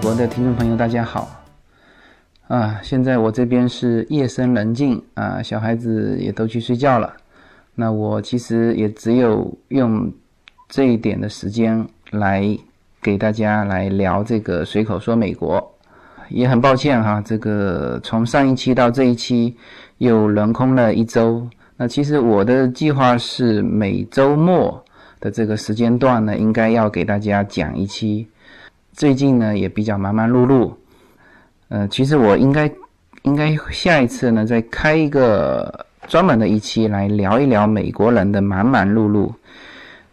国的听众朋友，大家好。啊，现在我这边是夜深人静啊，小孩子也都去睡觉了。那我其实也只有用这一点的时间来给大家来聊这个随口说美国。也很抱歉哈，这个从上一期到这一期又轮空了一周。那其实我的计划是每周末的这个时间段呢，应该要给大家讲一期。最近呢也比较忙忙碌碌，呃，其实我应该应该下一次呢再开一个专门的一期来聊一聊美国人的忙忙碌碌。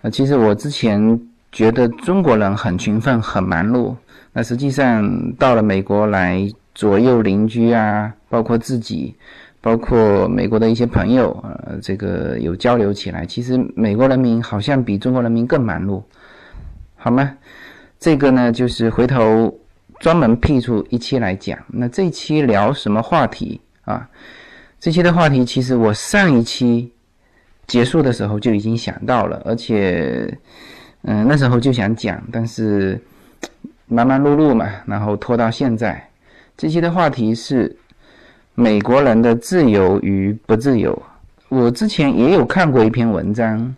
呃，其实我之前觉得中国人很勤奋很忙碌，那实际上到了美国来，左右邻居啊，包括自己，包括美国的一些朋友，呃，这个有交流起来，其实美国人民好像比中国人民更忙碌，好吗？这个呢，就是回头专门辟出一期来讲。那这期聊什么话题啊？这期的话题其实我上一期结束的时候就已经想到了，而且，嗯，那时候就想讲，但是忙忙碌碌嘛，然后拖到现在。这期的话题是美国人的自由与不自由。我之前也有看过一篇文章，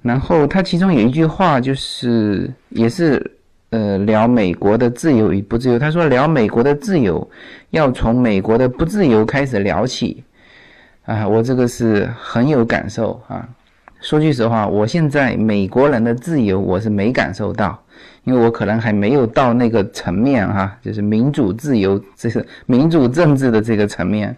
然后它其中有一句话就是也是。呃，聊美国的自由与不自由。他说，聊美国的自由，要从美国的不自由开始聊起。啊，我这个是很有感受啊。说句实话，我现在美国人的自由我是没感受到，因为我可能还没有到那个层面哈，就是民主自由，这是民主政治的这个层面。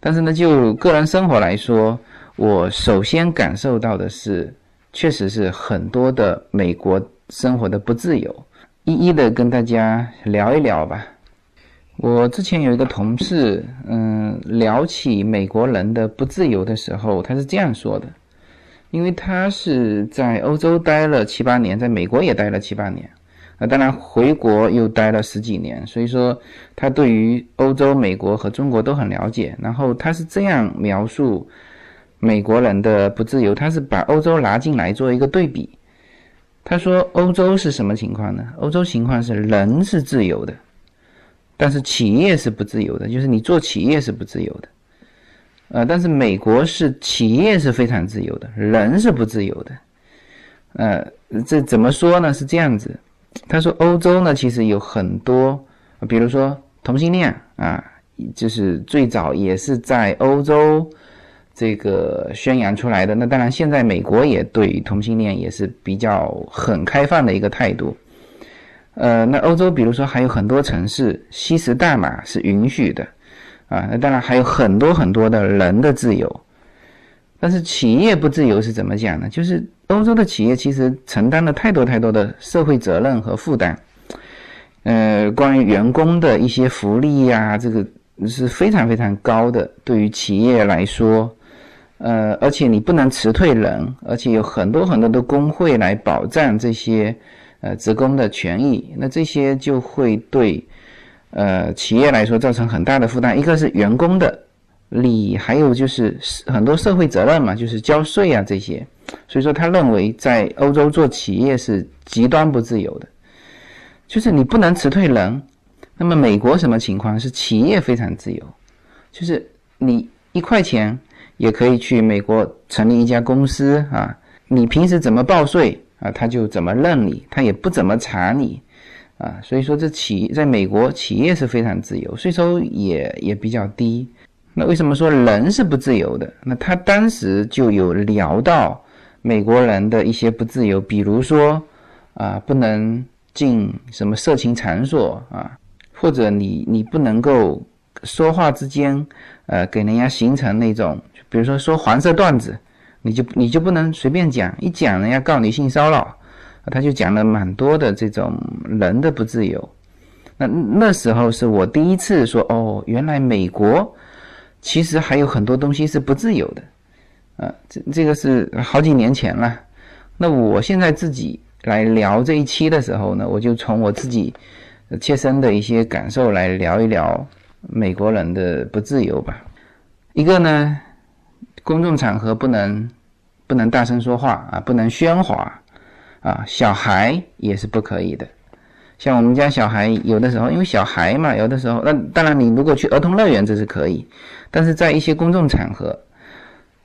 但是呢，就个人生活来说，我首先感受到的是，确实是很多的美国生活的不自由。一一的跟大家聊一聊吧。我之前有一个同事，嗯，聊起美国人的不自由的时候，他是这样说的：，因为他是在欧洲待了七八年，在美国也待了七八年，那，当然回国又待了十几年，所以说他对于欧洲、美国和中国都很了解。然后他是这样描述美国人的不自由，他是把欧洲拿进来做一个对比。他说：“欧洲是什么情况呢？欧洲情况是人是自由的，但是企业是不自由的，就是你做企业是不自由的。呃，但是美国是企业是非常自由的，人是不自由的。呃，这怎么说呢？是这样子。他说，欧洲呢其实有很多，比如说同性恋啊，就是最早也是在欧洲。”这个宣扬出来的，那当然，现在美国也对同性恋也是比较很开放的一个态度。呃，那欧洲比如说还有很多城市吸食大麻是允许的，啊，那当然还有很多很多的人的自由。但是企业不自由是怎么讲呢？就是欧洲的企业其实承担了太多太多的社会责任和负担。呃，关于员工的一些福利呀，这个是非常非常高的，对于企业来说。呃，而且你不能辞退人，而且有很多很多的工会来保障这些呃职工的权益，那这些就会对呃企业来说造成很大的负担。一个是员工的利益，还有就是很多社会责任嘛，就是交税啊这些。所以说，他认为在欧洲做企业是极端不自由的，就是你不能辞退人。那么美国什么情况？是企业非常自由，就是你一块钱。也可以去美国成立一家公司啊，你平时怎么报税啊，他就怎么认你，他也不怎么查你，啊，所以说这企在美国企业是非常自由，税收也也比较低。那为什么说人是不自由的？那他当时就有聊到美国人的一些不自由，比如说啊，不能进什么色情场所啊，或者你你不能够说话之间呃给人家形成那种。比如说说黄色段子，你就你就不能随便讲，一讲人家告你性骚扰，他就讲了蛮多的这种人的不自由。那那时候是我第一次说，哦，原来美国其实还有很多东西是不自由的，啊，这这个是好几年前了。那我现在自己来聊这一期的时候呢，我就从我自己切身的一些感受来聊一聊美国人的不自由吧。一个呢，公众场合不能不能大声说话啊，不能喧哗啊，小孩也是不可以的。像我们家小孩有的时候，因为小孩嘛，有的时候那当然你如果去儿童乐园这是可以，但是在一些公众场合，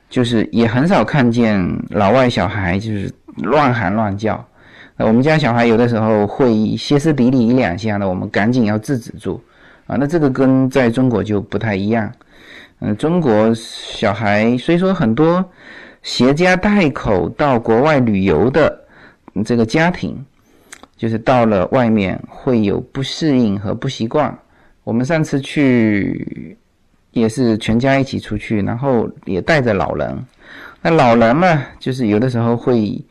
就是也很少看见老外小孩就是乱喊乱叫。那我们家小孩有的时候会歇斯底里一两下呢，我们赶紧要制止住啊。那这个跟在中国就不太一样。嗯，中国小孩虽说很多携家带口到国外旅游的这个家庭，就是到了外面会有不适应和不习惯。我们上次去也是全家一起出去，然后也带着老人。那老人嘛，就是有的时候会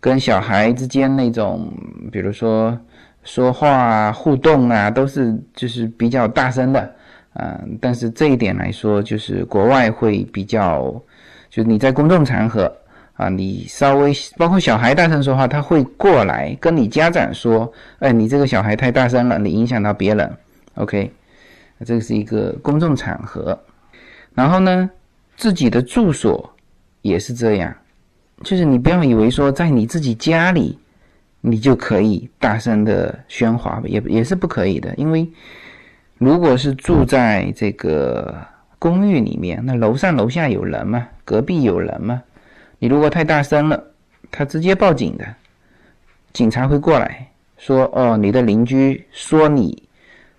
跟小孩之间那种，比如说说话啊、互动啊，都是就是比较大声的。嗯，但是这一点来说，就是国外会比较，就是你在公众场合啊，你稍微包括小孩大声说话，他会过来跟你家长说，哎，你这个小孩太大声了，你影响到别人。OK，这个是一个公众场合。然后呢，自己的住所也是这样，就是你不要以为说在你自己家里，你就可以大声的喧哗，也也是不可以的，因为。如果是住在这个公寓里面，那楼上楼下有人吗？隔壁有人吗？你如果太大声了，他直接报警的，警察会过来说：“哦，你的邻居说你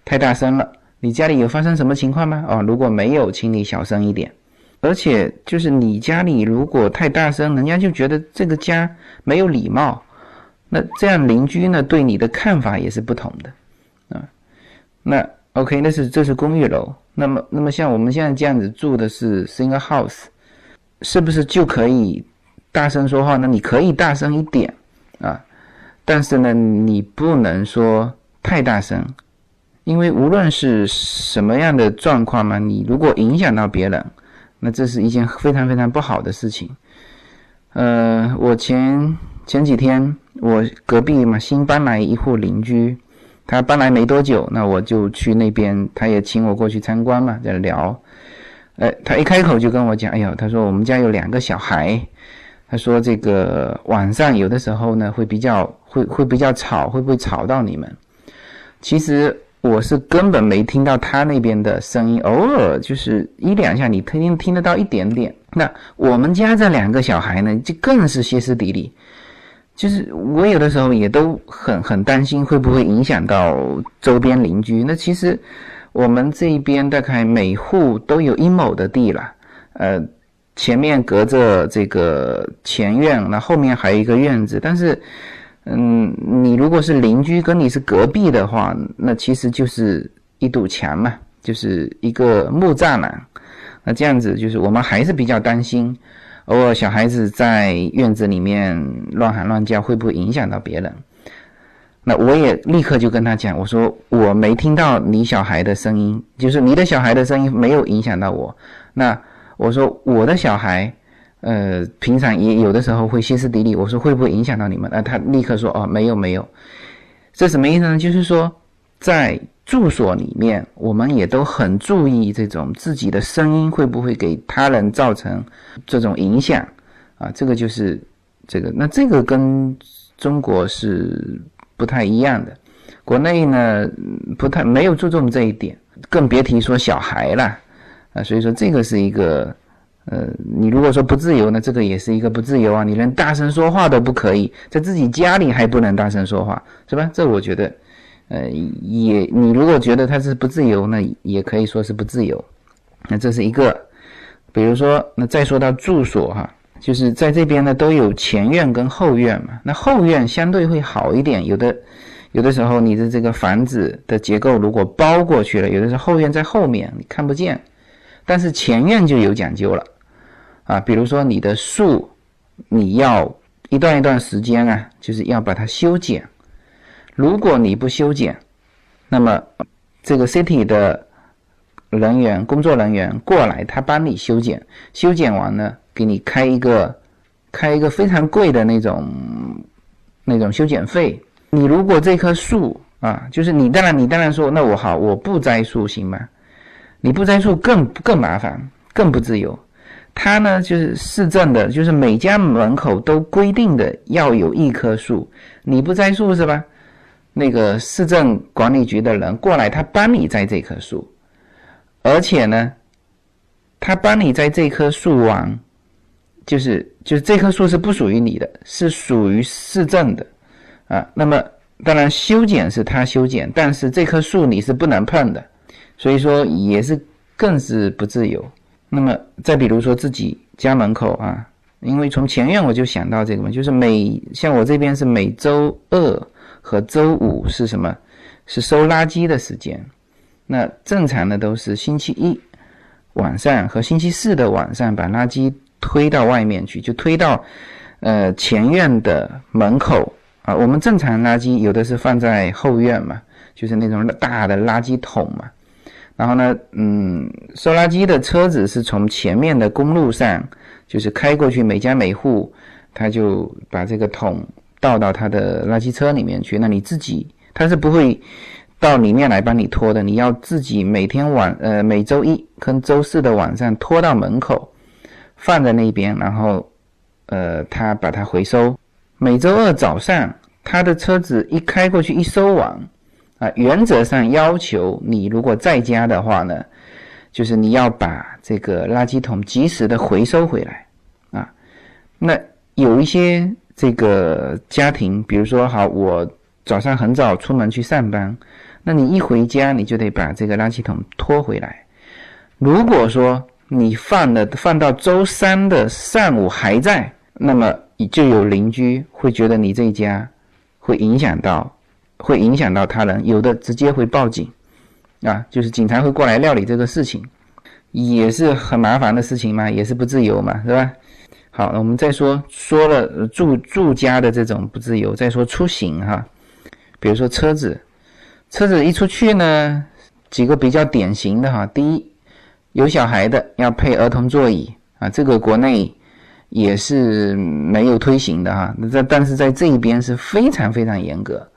太大声了，你家里有发生什么情况吗？”哦，如果没有，请你小声一点。而且就是你家里如果太大声，人家就觉得这个家没有礼貌，那这样邻居呢对你的看法也是不同的啊，那。OK，那是这是公寓楼。那么，那么像我们现在这样子住的是 single house，是不是就可以大声说话？呢你可以大声一点啊，但是呢，你不能说太大声，因为无论是什么样的状况嘛，你如果影响到别人，那这是一件非常非常不好的事情。呃，我前前几天我隔壁嘛新搬来一户邻居。他搬来没多久，那我就去那边，他也请我过去参观嘛，在聊。呃，他一开口就跟我讲，哎呀，他说我们家有两个小孩，他说这个晚上有的时候呢会比较会会比较吵，会不会吵到你们？其实我是根本没听到他那边的声音，偶尔就是一两下，你听听得到一点点。那我们家这两个小孩呢，就更是歇斯底里。就是我有的时候也都很很担心会不会影响到周边邻居。那其实我们这一边大概每户都有一亩的地了，呃，前面隔着这个前院，那后面还有一个院子。但是，嗯，你如果是邻居跟你是隔壁的话，那其实就是一堵墙嘛，就是一个木栅栏。那这样子就是我们还是比较担心。偶尔小孩子在院子里面乱喊乱叫，会不会影响到别人？那我也立刻就跟他讲，我说我没听到你小孩的声音，就是你的小孩的声音没有影响到我。那我说我的小孩，呃，平常也有的时候会歇斯底里，我说会不会影响到你们？那他立刻说哦，没有没有。这什么意思呢？就是说在。住所里面，我们也都很注意这种自己的声音会不会给他人造成这种影响啊？这个就是这个，那这个跟中国是不太一样的。国内呢，不太没有注重这一点，更别提说小孩了啊。所以说，这个是一个呃，你如果说不自由呢，这个也是一个不自由啊。你连大声说话都不可以，在自己家里还不能大声说话，是吧？这我觉得。呃，也你如果觉得它是不自由，那也可以说是不自由。那这是一个，比如说，那再说到住所哈，就是在这边呢都有前院跟后院嘛。那后院相对会好一点，有的有的时候你的这个房子的结构如果包过去了，有的时候后院在后面你看不见，但是前院就有讲究了啊。比如说你的树，你要一段一段时间啊，就是要把它修剪。如果你不修剪，那么这个 city 的人员、工作人员过来，他帮你修剪，修剪完呢给你开一个开一个非常贵的那种那种修剪费。你如果这棵树啊，就是你当然你当然说，那我好我不栽树行吗？你不栽树更更麻烦，更不自由。它呢就是市政的，就是每家门口都规定的要有一棵树，你不栽树是吧？那个市政管理局的人过来，他帮你栽这棵树，而且呢，他帮你栽这棵树完，就是就是这棵树是不属于你的，是属于市政的啊。那么当然修剪是他修剪，但是这棵树你是不能碰的，所以说也是更是不自由。那么再比如说自己家门口啊，因为从前院我就想到这个嘛，就是每像我这边是每周二。和周五是什么？是收垃圾的时间。那正常的都是星期一晚上和星期四的晚上把垃圾推到外面去，就推到呃前院的门口啊。我们正常垃圾有的是放在后院嘛，就是那种大的垃圾桶嘛。然后呢，嗯，收垃圾的车子是从前面的公路上，就是开过去，每家每户他就把这个桶。倒到他的垃圾车里面去，那你自己他是不会到里面来帮你拖的，你要自己每天晚呃每周一跟周四的晚上拖到门口放在那边，然后呃他把它回收。每周二早上他的车子一开过去一收网啊，原则上要求你如果在家的话呢，就是你要把这个垃圾桶及时的回收回来啊。那有一些。这个家庭，比如说，好，我早上很早出门去上班，那你一回家，你就得把这个垃圾桶拖回来。如果说你放的放到周三的上午还在，那么就有邻居会觉得你这家会影响到，会影响到他人，有的直接会报警，啊，就是警察会过来料理这个事情，也是很麻烦的事情嘛，也是不自由嘛，是吧？好，我们再说说了住住家的这种不自由，再说出行哈，比如说车子，车子一出去呢，几个比较典型的哈，第一，有小孩的要配儿童座椅啊，这个国内也是没有推行的哈，那在但是在这一边是非常非常严格，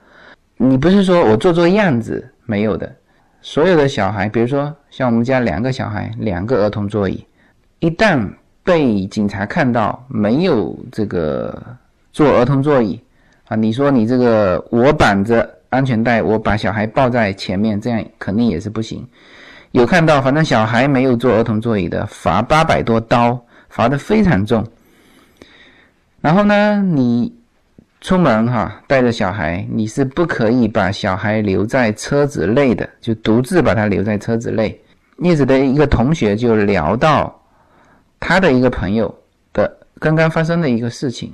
你不是说我做做样子没有的，所有的小孩，比如说像我们家两个小孩，两个儿童座椅，一旦被警察看到没有这个坐儿童座椅啊？你说你这个我绑着安全带，我把小孩抱在前面，这样肯定也是不行。有看到，反正小孩没有坐儿童座椅的，罚八百多刀，罚的非常重。然后呢，你出门哈，带着小孩，你是不可以把小孩留在车子内的，就独自把他留在车子内。叶子的一个同学就聊到。他的一个朋友的刚刚发生的一个事情，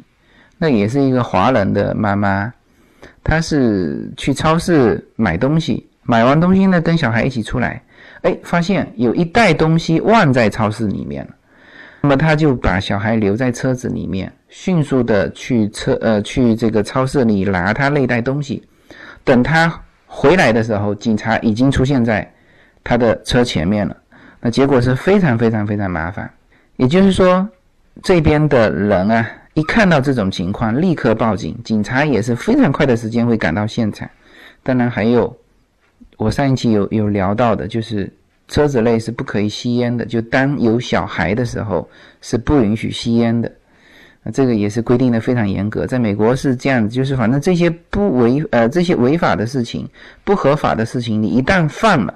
那也是一个华人的妈妈，她是去超市买东西，买完东西呢，跟小孩一起出来，哎，发现有一袋东西忘在超市里面了，那么他就把小孩留在车子里面，迅速的去车呃去这个超市里拿他那袋东西，等他回来的时候，警察已经出现在他的车前面了，那结果是非常非常非常麻烦。也就是说，这边的人啊，一看到这种情况，立刻报警，警察也是非常快的时间会赶到现场。当然还有，我上一期有有聊到的，就是车子内是不可以吸烟的，就当有小孩的时候是不允许吸烟的。这个也是规定的非常严格，在美国是这样子，就是反正这些不违呃这些违法的事情、不合法的事情，你一旦犯了，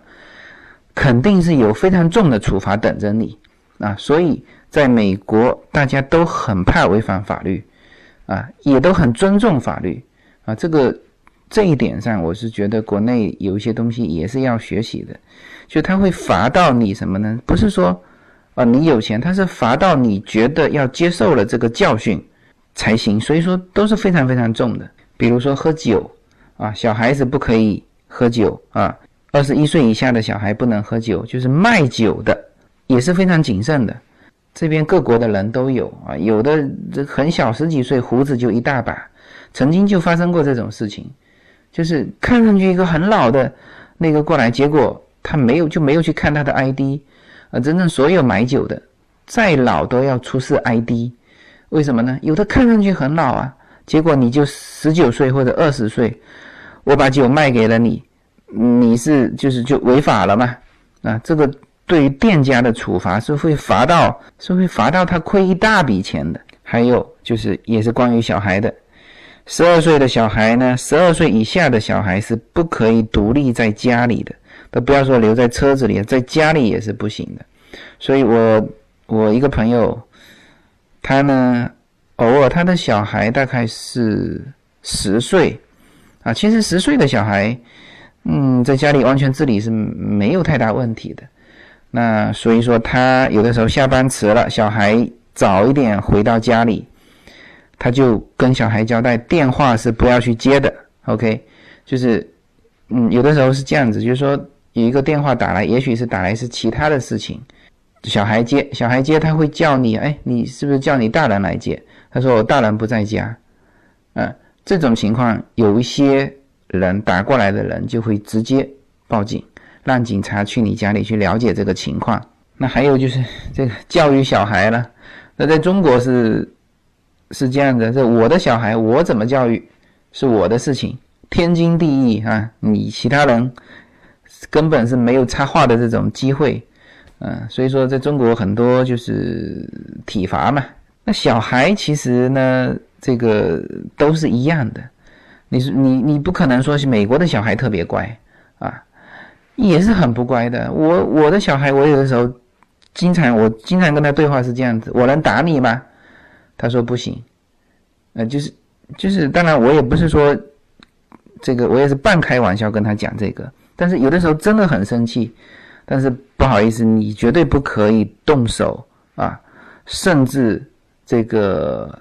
肯定是有非常重的处罚等着你。啊，所以在美国，大家都很怕违反法律，啊，也都很尊重法律，啊，这个这一点上，我是觉得国内有一些东西也是要学习的，就他会罚到你什么呢？不是说，啊，你有钱，他是罚到你觉得要接受了这个教训才行，所以说都是非常非常重的。比如说喝酒，啊，小孩子不可以喝酒，啊，二十一岁以下的小孩不能喝酒，就是卖酒的。也是非常谨慎的，这边各国的人都有啊，有的这很小十几岁，胡子就一大把，曾经就发生过这种事情，就是看上去一个很老的那个过来，结果他没有就没有去看他的 ID，啊，真正所有买酒的再老都要出示 ID，为什么呢？有的看上去很老啊，结果你就十九岁或者二十岁，我把酒卖给了你，你是就是就违法了嘛？啊，这个。对于店家的处罚是会罚到，是会罚到他亏一大笔钱的。还有就是也是关于小孩的，十二岁的小孩呢，十二岁以下的小孩是不可以独立在家里的，都不要说留在车子里，在家里也是不行的。所以我我一个朋友，他呢，偶尔他的小孩大概是十岁啊，其实十岁的小孩，嗯，在家里完全自理是没有太大问题的。那所以说，他有的时候下班迟了，小孩早一点回到家里，他就跟小孩交代，电话是不要去接的。OK，就是，嗯，有的时候是这样子，就是说有一个电话打来，也许是打来是其他的事情，小孩接，小孩接他会叫你，哎，你是不是叫你大人来接？他说我大人不在家。嗯，这种情况有一些人打过来的人就会直接报警。让警察去你家里去了解这个情况。那还有就是这个教育小孩了。那在中国是是这样的，这我的小孩我怎么教育是我的事情，天经地义啊。你其他人根本是没有插话的这种机会。嗯，所以说在中国很多就是体罚嘛。那小孩其实呢，这个都是一样的。你是你你不可能说是美国的小孩特别乖啊。也是很不乖的。我我的小孩，我有的时候经常我经常跟他对话是这样子：我能打你吗？他说不行。呃，就是就是，当然我也不是说这个，我也是半开玩笑跟他讲这个。但是有的时候真的很生气，但是不好意思，你绝对不可以动手啊，甚至这个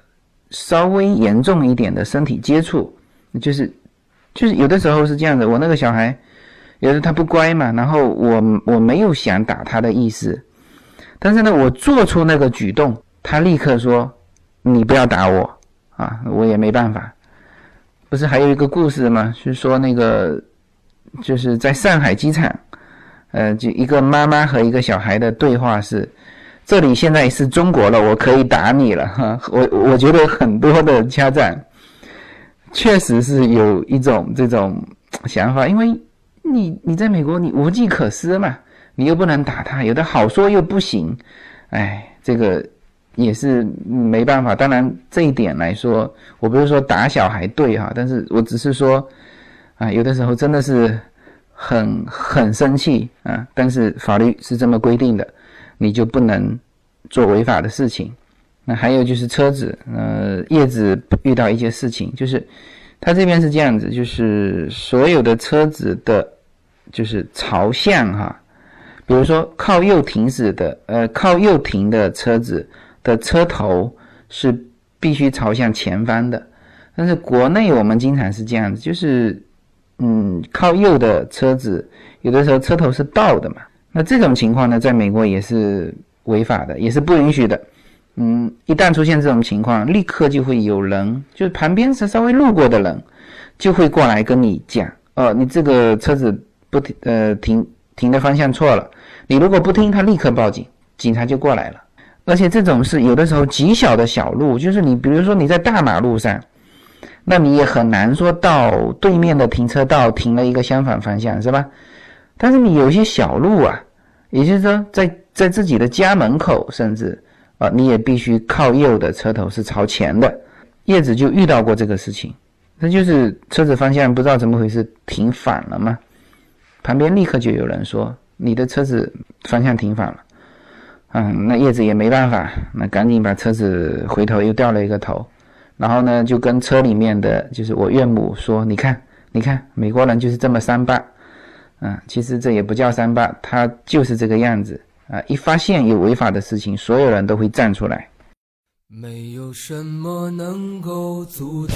稍微严重一点的身体接触，就是就是有的时候是这样的。我那个小孩。也是他不乖嘛，然后我我没有想打他的意思，但是呢，我做出那个举动，他立刻说：“你不要打我啊！”我也没办法。不是还有一个故事吗？是说那个就是在上海机场，呃，就一个妈妈和一个小孩的对话是：“这里现在是中国了，我可以打你了。”哈，我我觉得很多的家长确实是有一种这种想法，因为。你你在美国，你无计可施嘛，你又不能打他，有的好说又不行，哎，这个也是没办法。当然这一点来说，我不是说打小孩对哈，但是我只是说，啊，有的时候真的是很很生气啊，但是法律是这么规定的，你就不能做违法的事情。那还有就是车子，呃，叶子遇到一些事情，就是他这边是这样子，就是所有的车子的。就是朝向哈，比如说靠右停驶的，呃，靠右停的车子的车头是必须朝向前方的。但是国内我们经常是这样子，就是嗯，靠右的车子有的时候车头是倒的嘛。那这种情况呢，在美国也是违法的，也是不允许的。嗯，一旦出现这种情况，立刻就会有人，就是旁边是稍微路过的人，就会过来跟你讲，哦，你这个车子。不停，呃，停停的方向错了。你如果不听，他立刻报警，警察就过来了。而且这种是有的时候极小的小路，就是你比如说你在大马路上，那你也很难说到对面的停车道停了一个相反方向，是吧？但是你有些小路啊，也就是说在在自己的家门口，甚至啊，你也必须靠右的车头是朝前的。叶子就遇到过这个事情，那就是车子方向不知道怎么回事停反了嘛。旁边立刻就有人说：“你的车子方向停反了。”嗯，那叶子也没办法，那赶紧把车子回头又掉了一个头，然后呢就跟车里面的就是我岳母说：“你看，你看，美国人就是这么三八。”嗯，其实这也不叫三八，他就是这个样子啊！一发现有违法的事情，所有人都会站出来。没有什么能够阻挡。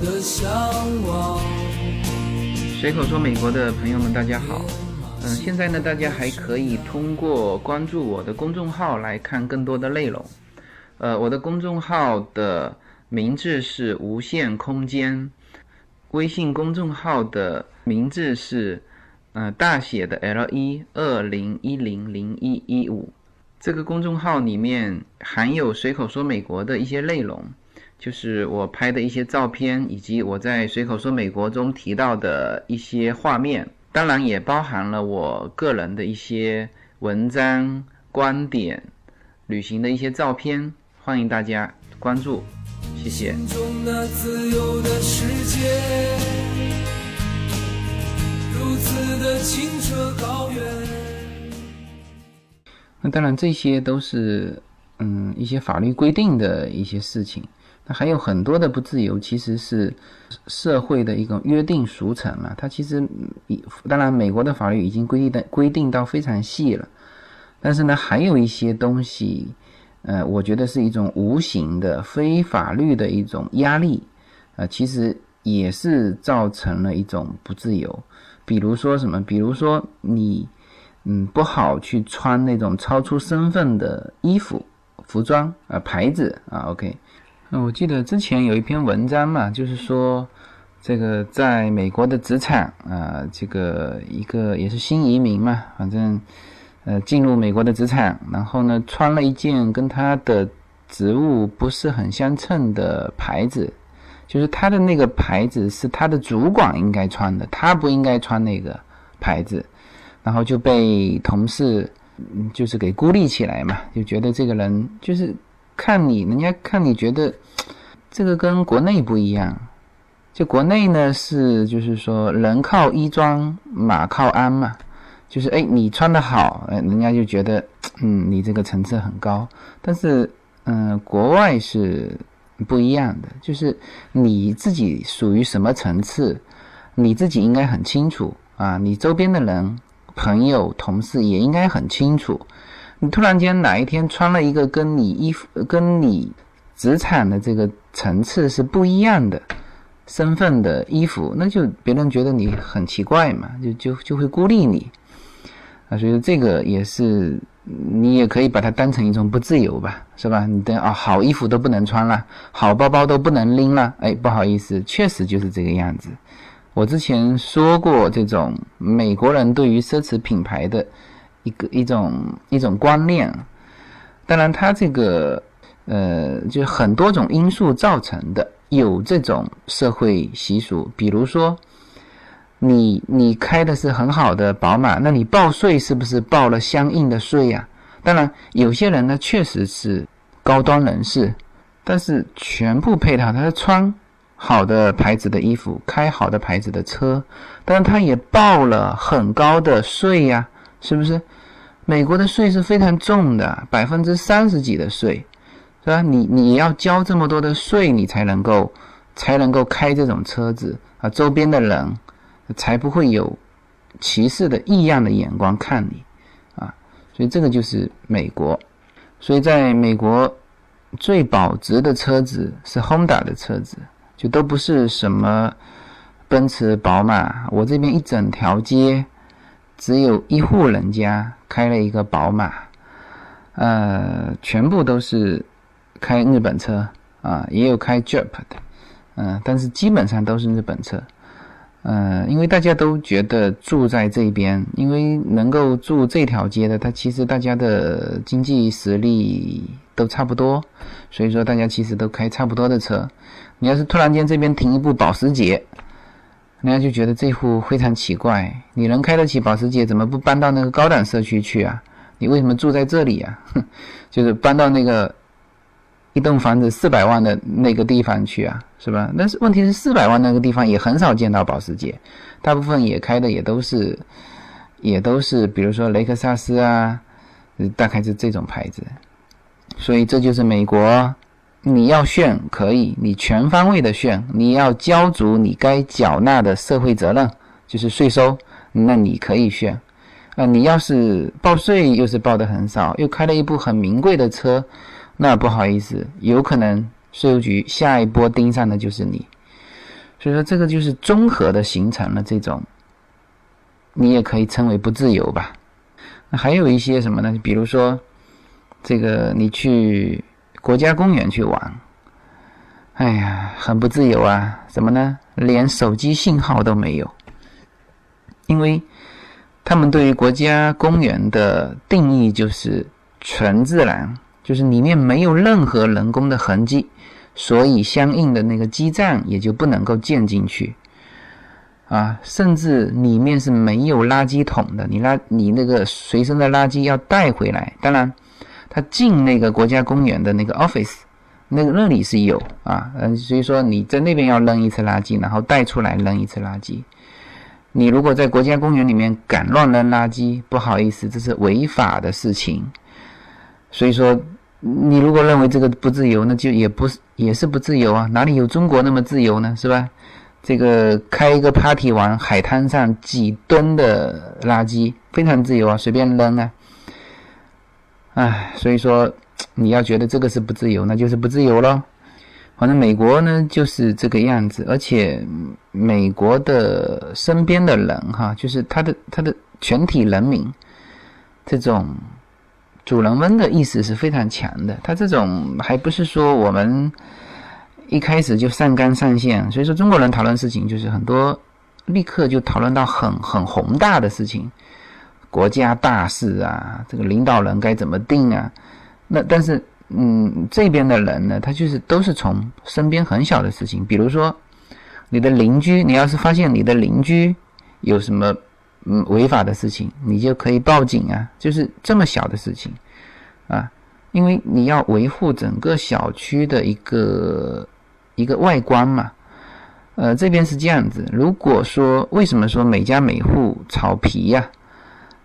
的向往随口说美国的朋友们，大家好。嗯，现在呢，大家还可以通过关注我的公众号来看更多的内容。呃，我的公众号的名字是无限空间，微信公众号的名字是呃大写的 L 一二零一零零一一五。这个公众号里面含有随口说美国的一些内容。就是我拍的一些照片，以及我在随口说美国中提到的一些画面。当然也包含了我个人的一些文章、观点、旅行的一些照片，欢迎大家关注，谢谢。心中那自由的世界，如此的清澈高远。那当然，这些都是嗯一些法律规定的一些事情。还有很多的不自由，其实是社会的一种约定俗成了。它其实，嗯当然美国的法律已经规定的规定到非常细了，但是呢，还有一些东西，呃，我觉得是一种无形的非法律的一种压力，呃，其实也是造成了一种不自由。比如说什么？比如说你，嗯，不好去穿那种超出身份的衣服、服装啊、牌子啊。OK。我记得之前有一篇文章嘛，就是说，这个在美国的职场啊，这个一个也是新移民嘛，反正呃进入美国的职场，然后呢穿了一件跟他的职务不是很相称的牌子，就是他的那个牌子是他的主管应该穿的，他不应该穿那个牌子，然后就被同事嗯就是给孤立起来嘛，就觉得这个人就是。看你，人家看你觉得这个跟国内不一样。就国内呢是就是说人靠衣装，马靠鞍嘛。就是哎，你穿的好，哎，人家就觉得嗯，你这个层次很高。但是嗯，国外是不一样的，就是你自己属于什么层次，你自己应该很清楚啊。你周边的人、朋友、同事也应该很清楚。你突然间哪一天穿了一个跟你衣服、跟你职场的这个层次是不一样的身份的衣服，那就别人觉得你很奇怪嘛，就就就会孤立你啊。所以这个也是你也可以把它当成一种不自由吧，是吧？你的啊，好衣服都不能穿了，好包包都不能拎了，哎，不好意思，确实就是这个样子。我之前说过，这种美国人对于奢侈品牌的。一个一种一种观念，当然，它这个呃，就很多种因素造成的，有这种社会习俗，比如说，你你开的是很好的宝马，那你报税是不是报了相应的税呀？当然，有些人呢确实是高端人士，但是全部配套，他是穿好的牌子的衣服，开好的牌子的车，当然他也报了很高的税呀。是不是？美国的税是非常重的，百分之三十几的税，是吧？你你要交这么多的税，你才能够才能够开这种车子啊，周边的人才不会有歧视的异样的眼光看你啊。所以这个就是美国。所以在美国最保值的车子是 Honda 的车子，就都不是什么奔驰、宝马。我这边一整条街。只有一户人家开了一个宝马，呃，全部都是开日本车啊，也有开 Jeep 的，嗯，但是基本上都是日本车，嗯，因为大家都觉得住在这边，因为能够住这条街的，它其实大家的经济实力都差不多，所以说大家其实都开差不多的车。你要是突然间这边停一部保时捷。人家就觉得这户非常奇怪，你能开得起保时捷，怎么不搬到那个高档社区去啊？你为什么住在这里啊？哼 就是搬到那个一栋房子四百万的那个地方去啊，是吧？但是问题是四百万那个地方也很少见到保时捷，大部分也开的也都是也都是，比如说雷克萨斯啊，大概是这种牌子。所以这就是美国。你要炫可以，你全方位的炫，你要交足你该缴纳的社会责任，就是税收，那你可以炫。啊，你要是报税又是报的很少，又开了一部很名贵的车，那不好意思，有可能税务局下一波盯上的就是你。所以说，这个就是综合的形成了这种，你也可以称为不自由吧。那还有一些什么呢？比如说，这个你去。国家公园去玩，哎呀，很不自由啊！怎么呢？连手机信号都没有，因为他们对于国家公园的定义就是纯自然，就是里面没有任何人工的痕迹，所以相应的那个基站也就不能够建进去。啊，甚至里面是没有垃圾桶的，你垃你那个随身的垃圾要带回来。当然，他进那个国家公园的那个 office，那个那里是有啊，嗯，所以说你在那边要扔一次垃圾，然后带出来扔一次垃圾。你如果在国家公园里面敢乱扔垃圾，不好意思，这是违法的事情。所以说，你如果认为这个不自由，那就也不是也是不自由啊，哪里有中国那么自由呢？是吧？这个开一个 party 玩，海滩上几吨的垃圾，非常自由啊，随便扔啊。唉，所以说你要觉得这个是不自由，那就是不自由咯。反正美国呢就是这个样子，而且美国的身边的人哈，就是他的他的全体人民，这种主人翁的意识是非常强的。他这种还不是说我们一开始就上纲上线，所以说中国人讨论事情就是很多立刻就讨论到很很宏大的事情，国家大事啊，这个领导人该怎么定啊？那但是。嗯，这边的人呢，他就是都是从身边很小的事情，比如说你的邻居，你要是发现你的邻居有什么嗯违法的事情，你就可以报警啊，就是这么小的事情啊，因为你要维护整个小区的一个一个外观嘛。呃，这边是这样子，如果说为什么说每家每户草皮呀，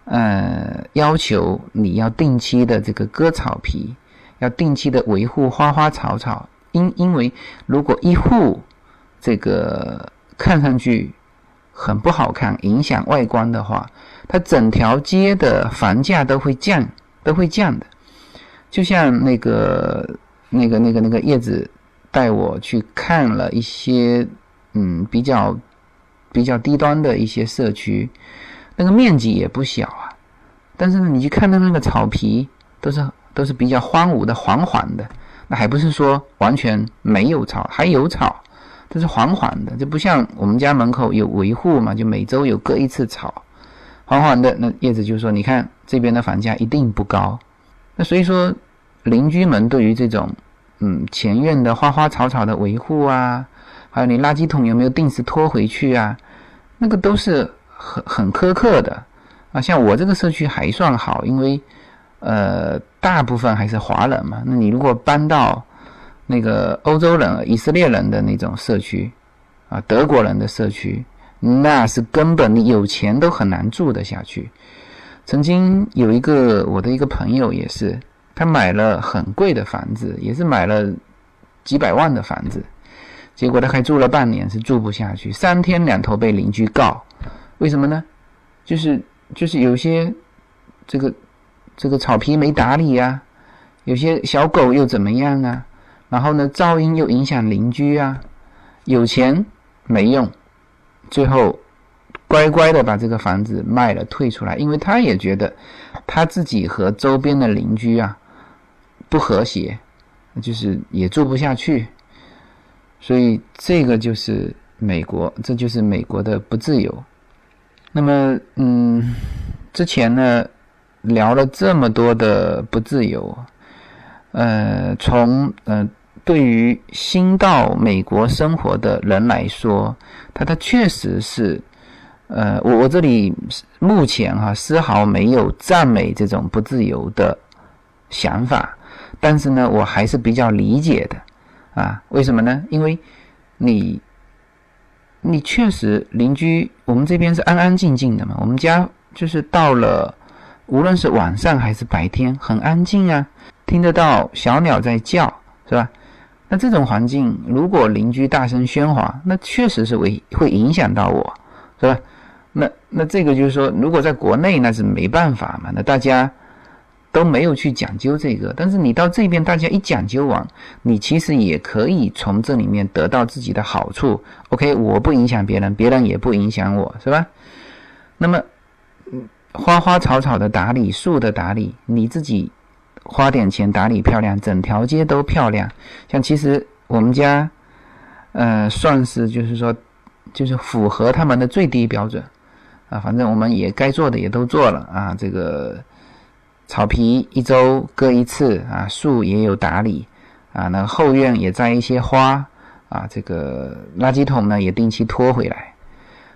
呃，要求你要定期的这个割草皮。要定期的维护花花草草，因因为如果一户这个看上去很不好看，影响外观的话，它整条街的房价都会降，都会降的。就像那个那个那个那个叶子带我去看了一些嗯比较比较低端的一些社区，那个面积也不小啊，但是呢，你去看到那个草皮都是。都是比较荒芜的、黄黄的，那还不是说完全没有草，还有草，但是黄黄的，就不像我们家门口有维护嘛，就每周有割一次草，黄黄的。那叶子就说：“你看这边的房价一定不高。”那所以说，邻居们对于这种嗯前院的花花草草的维护啊，还有你垃圾桶有没有定时拖回去啊，那个都是很很苛刻的啊。像我这个社区还算好，因为。呃，大部分还是华人嘛。那你如果搬到那个欧洲人、以色列人的那种社区，啊，德国人的社区，那是根本你有钱都很难住得下去。曾经有一个我的一个朋友也是，他买了很贵的房子，也是买了几百万的房子，结果他还住了半年是住不下去，三天两头被邻居告。为什么呢？就是就是有些这个。这个草皮没打理呀，有些小狗又怎么样啊？然后呢，噪音又影响邻居啊。有钱没用，最后乖乖的把这个房子卖了，退出来，因为他也觉得他自己和周边的邻居啊不和谐，就是也住不下去。所以这个就是美国，这就是美国的不自由。那么，嗯，之前呢？聊了这么多的不自由，呃，从呃对于新到美国生活的人来说，他他确实是，呃，我我这里目前哈丝毫没有赞美这种不自由的想法，但是呢，我还是比较理解的，啊，为什么呢？因为你你确实邻居，我们这边是安安静静的嘛，我们家就是到了。无论是晚上还是白天，很安静啊，听得到小鸟在叫，是吧？那这种环境，如果邻居大声喧哗，那确实是会会影响到我，是吧？那那这个就是说，如果在国内那是没办法嘛，那大家都没有去讲究这个，但是你到这边，大家一讲究完，你其实也可以从这里面得到自己的好处。OK，我不影响别人，别人也不影响我，是吧？那么，嗯。花花草草的打理，树的打理，你自己花点钱打理漂亮，整条街都漂亮。像其实我们家，呃，算是就是说，就是符合他们的最低标准啊。反正我们也该做的也都做了啊。这个草皮一周割一次啊，树也有打理啊。那后院也栽一些花啊。这个垃圾桶呢也定期拖回来。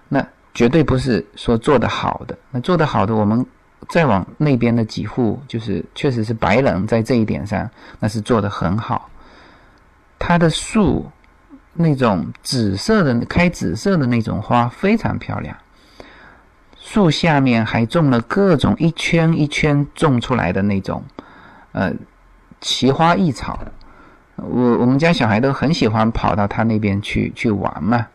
那绝对不是说做得好的。那做得好的，我们再往那边的几户，就是确实是白人在这一点上，那是做得很好。它的树那种紫色的开紫色的那种花非常漂亮，树下面还种了各种一圈一圈种出来的那种呃奇花异草。我我们家小孩都很喜欢跑到他那边去去玩嘛，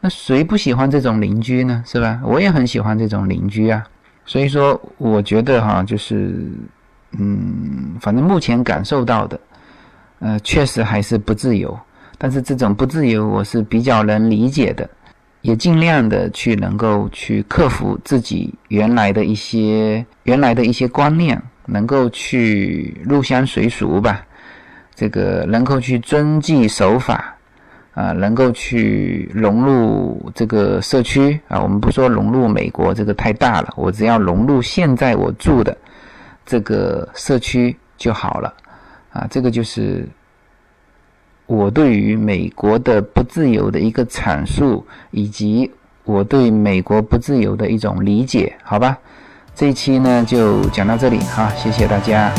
那谁不喜欢这种邻居呢？是吧？我也很喜欢这种邻居啊。所以说，我觉得哈，就是嗯，反正目前感受到的，呃，确实还是不自由。但是这种不自由，我是比较能理解的，也尽量的去能够去克服自己原来的一些原来的一些观念，能够去入乡随俗吧。这个能够去遵纪守法，啊，能够去融入这个社区啊，我们不说融入美国，这个太大了，我只要融入现在我住的这个社区就好了，啊，这个就是我对于美国的不自由的一个阐述，以及我对美国不自由的一种理解，好吧？这一期呢就讲到这里哈，谢谢大家。